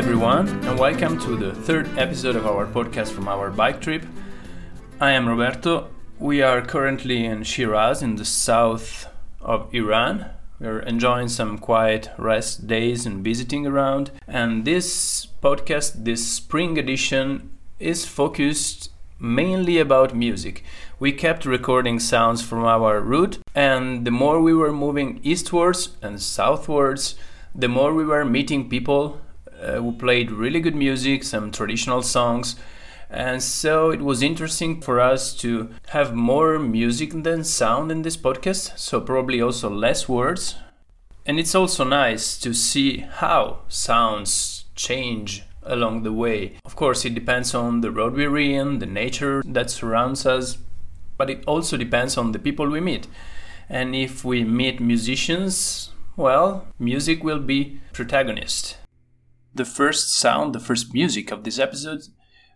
Everyone, and welcome to the third episode of our podcast from our bike trip. I am Roberto. We are currently in Shiraz in the south of Iran. We're enjoying some quiet rest days and visiting around. And this podcast, this spring edition, is focused mainly about music. We kept recording sounds from our route, and the more we were moving eastwards and southwards, the more we were meeting people Uh, who played really good music, some traditional songs. And so it was interesting for us to have more music than sound in this podcast, so probably also less words. And it's also nice to see how sounds change along the way. Of course, it depends on the road we're in, the nature that surrounds us, but it also depends on the people we meet. And if we meet musicians, well, music will be protagonist. The first sound, the first music of this episode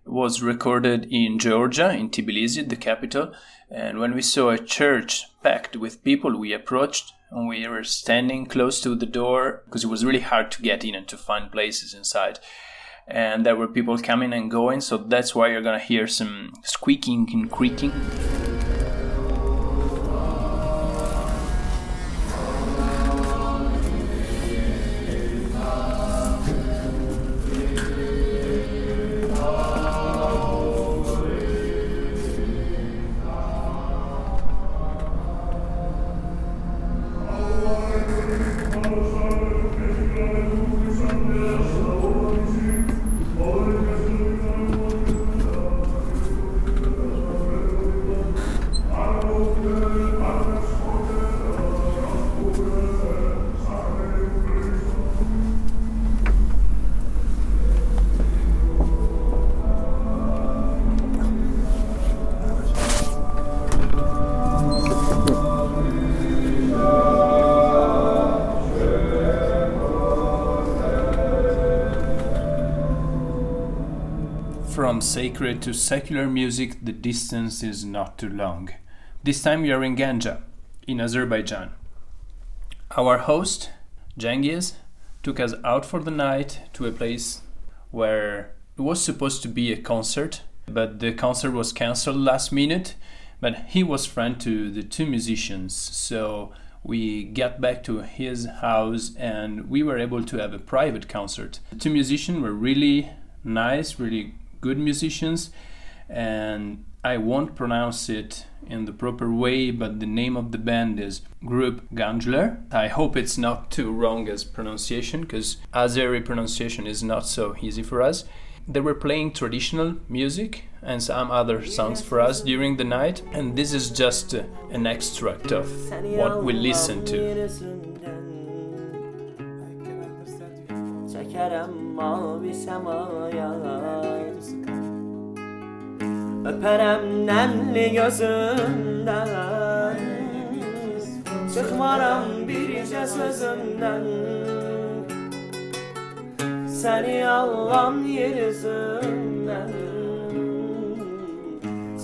was recorded in Georgia, in Tbilisi, the capital. And when we saw a church packed with people, we approached and we were standing close to the door because it was really hard to get in and to find places inside. And there were people coming and going, so that's why you're gonna hear some squeaking and creaking. Sacred to secular music, the distance is not too long. This time we are in Ganja, in Azerbaijan. Our host, Cengiz, took us out for the night to a place where it was supposed to be a concert, but the concert was cancelled last minute. But he was friend to the two musicians, so we got back to his house and we were able to have a private concert. The two musicians were really nice, really good musicians, and I won't pronounce it in the proper way, but the name of the band is Group Ganjler. I hope it's not too wrong as pronunciation, because Azeri pronunciation is not so easy for us. They were playing traditional music and some other songs for us during the night, and this is just an extract of what we listened to. Öperem nemli gözünden. Çıkmaram birce sözünden. Seni Allah'ın yeryüzünden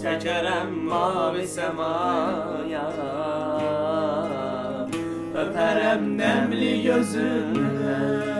Çekerem mavi semaya. Öperem nemli gözünden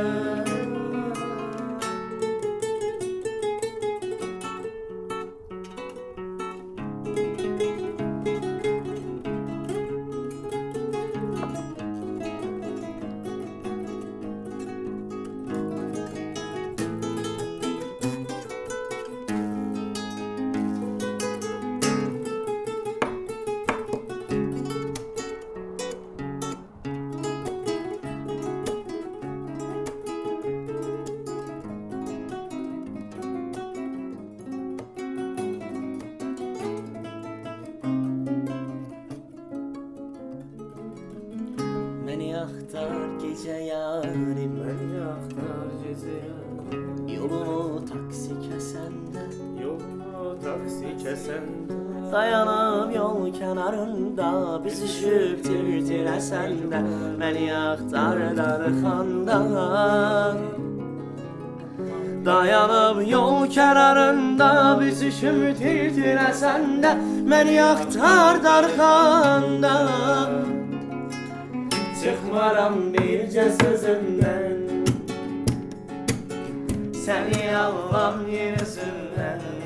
Dayanıb yol kənarında Biz üşüb tir-tir əsəndə Məni axtardan xandan Dayanıb yol kənarında Biz üşüb tir-tir əsəndə Məni axtardan xandan Çıxmaram bircə sözündən Səni alam yer üzündən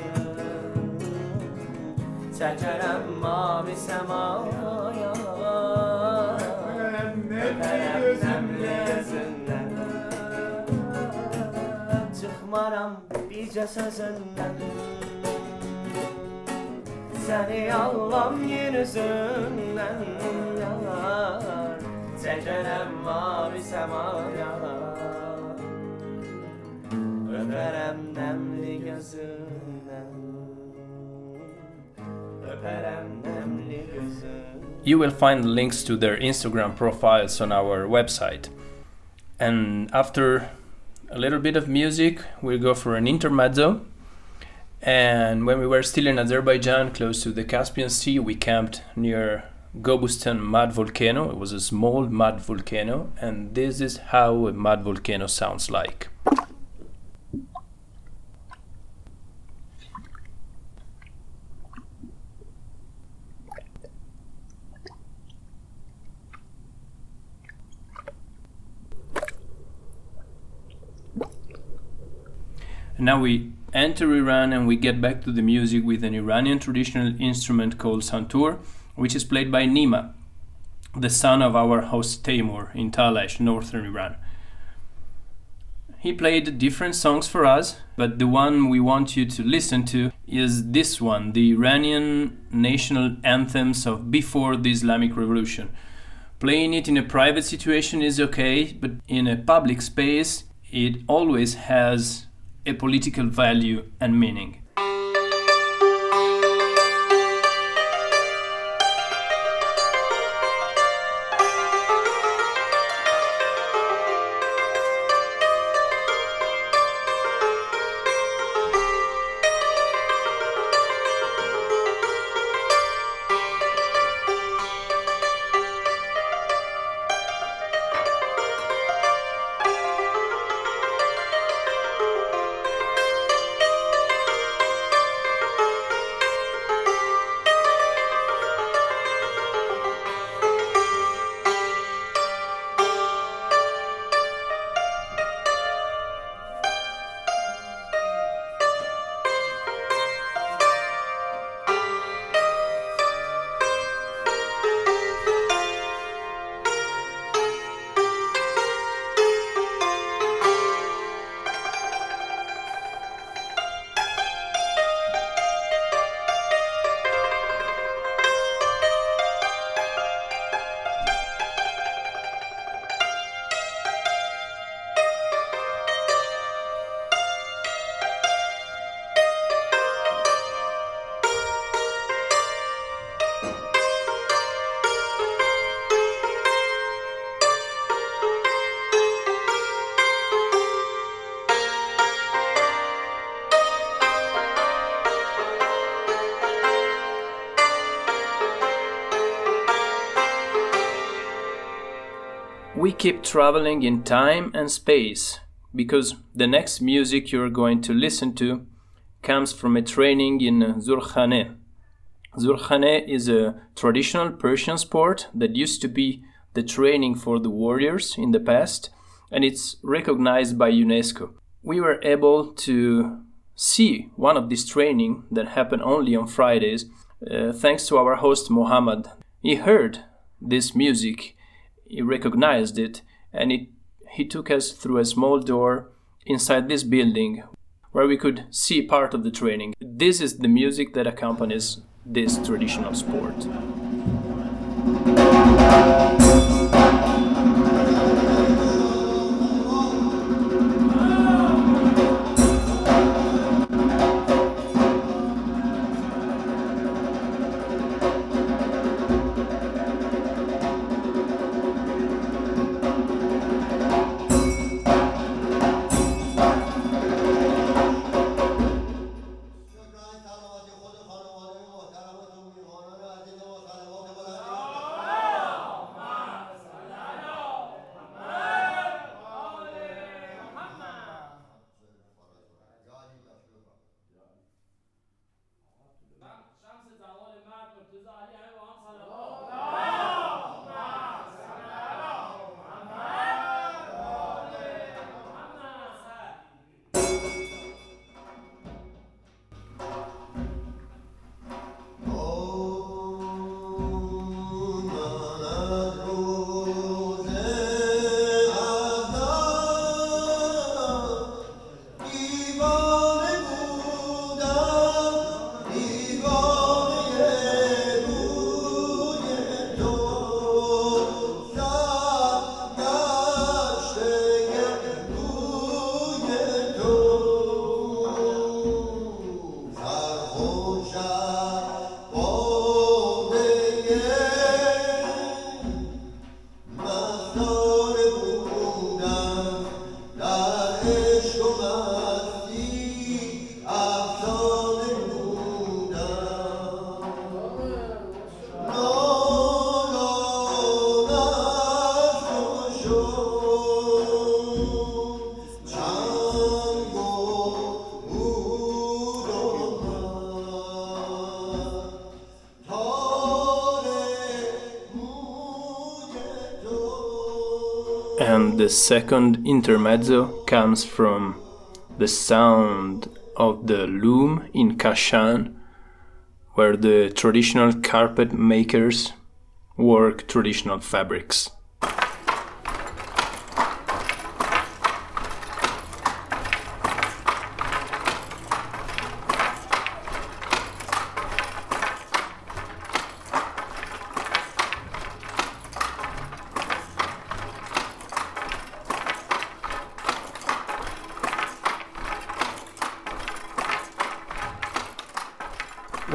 Çekerem mavi semaya. Öperem nemli gözümden Çıkmaram bircə sözündən Səni allam yer üzündən Çəkərəm mavi səmaya Öpərəm nəmli gözüm You will find links to their Instagram profiles on our website. And after a little bit of music, we'll go for an intermezzo. And when we were still in Azerbaijan, close to the Caspian Sea, we camped near Gobustan mud volcano. It was a small mud volcano, and this is how a mud volcano sounds like. And now we enter Iran and we get back to the music with an Iranian traditional instrument called santur, which is played by Nima, the son of our host Taimur in Talesh, northern Iran. He played different songs for us, but the one we want you to listen to is this one, the Iranian national anthems of before the Islamic Revolution. Playing it in a private situation is okay, but in a public space, it always has a political value and meaning. Keep traveling in time and space because the next music you're going to listen to comes from a training in Zurkhane. Zurkhane is a traditional Persian sport that used to be the training for the warriors in the past and it's recognized by UNESCO. We were able to see one of these training that happened only on Fridays uh, thanks to our host Mohammed. He heard this music he recognized it and it, he took us through a small door inside this building where we could see part of the training. This is the music that accompanies this traditional sport. The second intermezzo comes from the sound of the loom in Kashan, where the traditional carpet makers work traditional fabrics.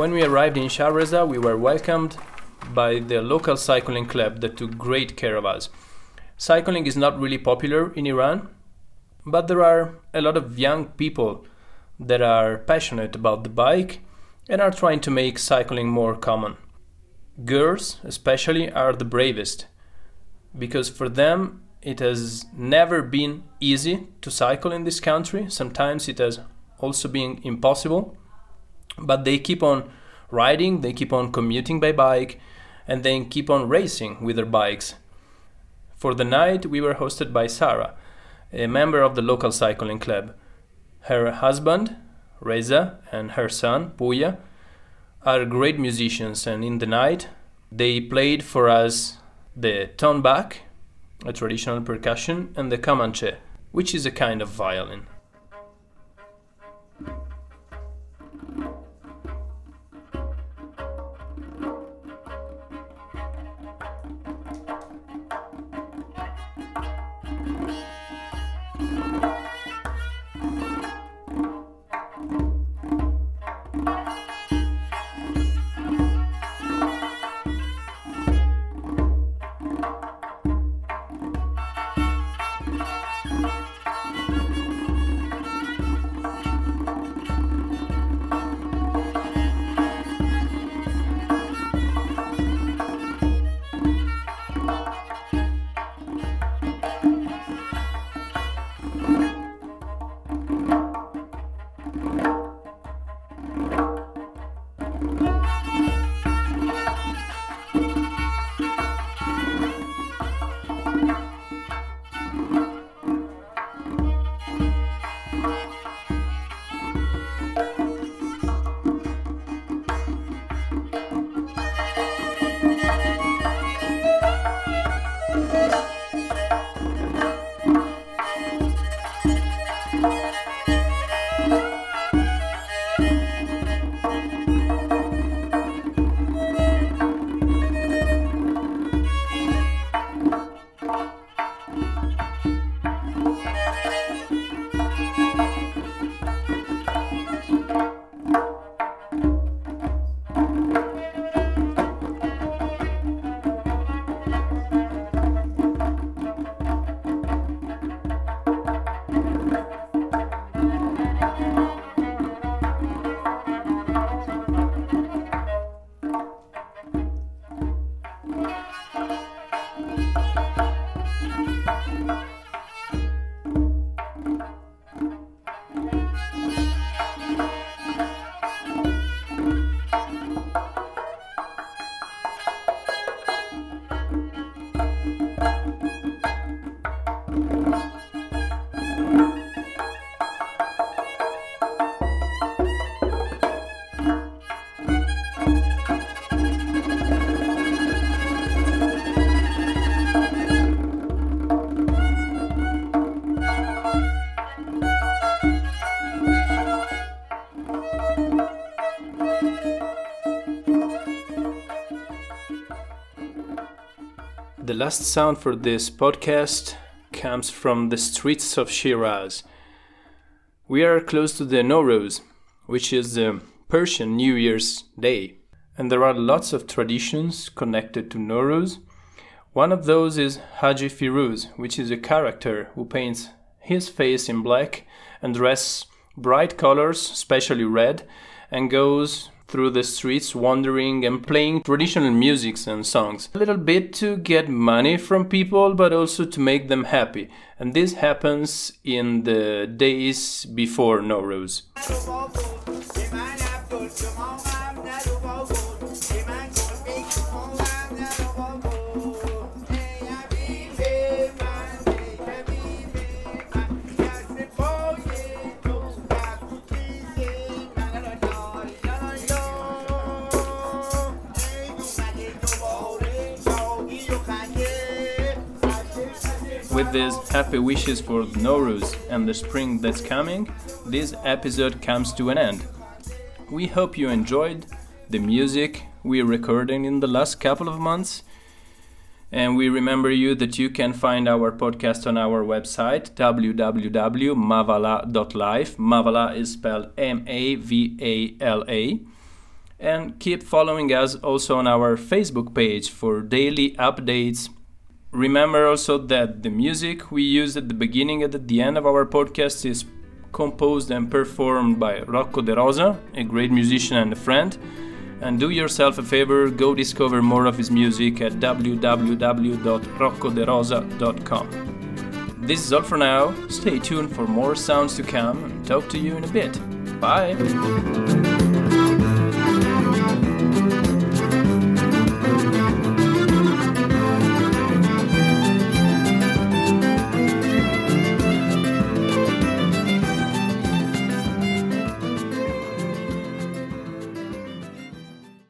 When we arrived in Shah Reza, we were welcomed by the local cycling club that took great care of us. Cycling is not really popular in Iran, but there are a lot of young people that are passionate about the bike and are trying to make cycling more common. Girls, especially, are the bravest because for them it has never been easy to cycle in this country. Sometimes it has also been impossible but they keep on riding, they keep on commuting by bike, and then keep on racing with their bikes. For the night, we were hosted by Sarah, a member of the local cycling club. Her husband, Reza, and her son, Pouya, are great musicians, and in the night, they played for us the tonbak, a traditional percussion, and the kamanche, which is a kind of violin. The last sound for this podcast comes from the streets of Shiraz. We are close to the Nowruz, which is the Persian New Year's Day, and there are lots of traditions connected to Nowruz. One of those is Haji Firuz, which is a character who paints his face in black and dresses bright colors, especially red, and goes through the streets wandering and playing traditional musics and songs. A little bit to get money from people, but also to make them happy. And this happens in the days before Nowruz. With these happy wishes for Nowruz and the spring that's coming, this episode comes to an end. We hope you enjoyed the music we recorded in the last couple of months. And we remember you that you can find our podcast on our website www.mavala.life. Mavala is spelled M A V A L A. And keep following us also on our Facebook page for daily updates Remember also that the music we use at the beginning and at the end of our podcast is composed and performed by Rocco De Rosa, a great musician and a friend. And do yourself a favor, go discover more of his music at www.roccoderosa.com. This is all for now. Stay tuned for more sounds to come and talk to you in a bit. Bye!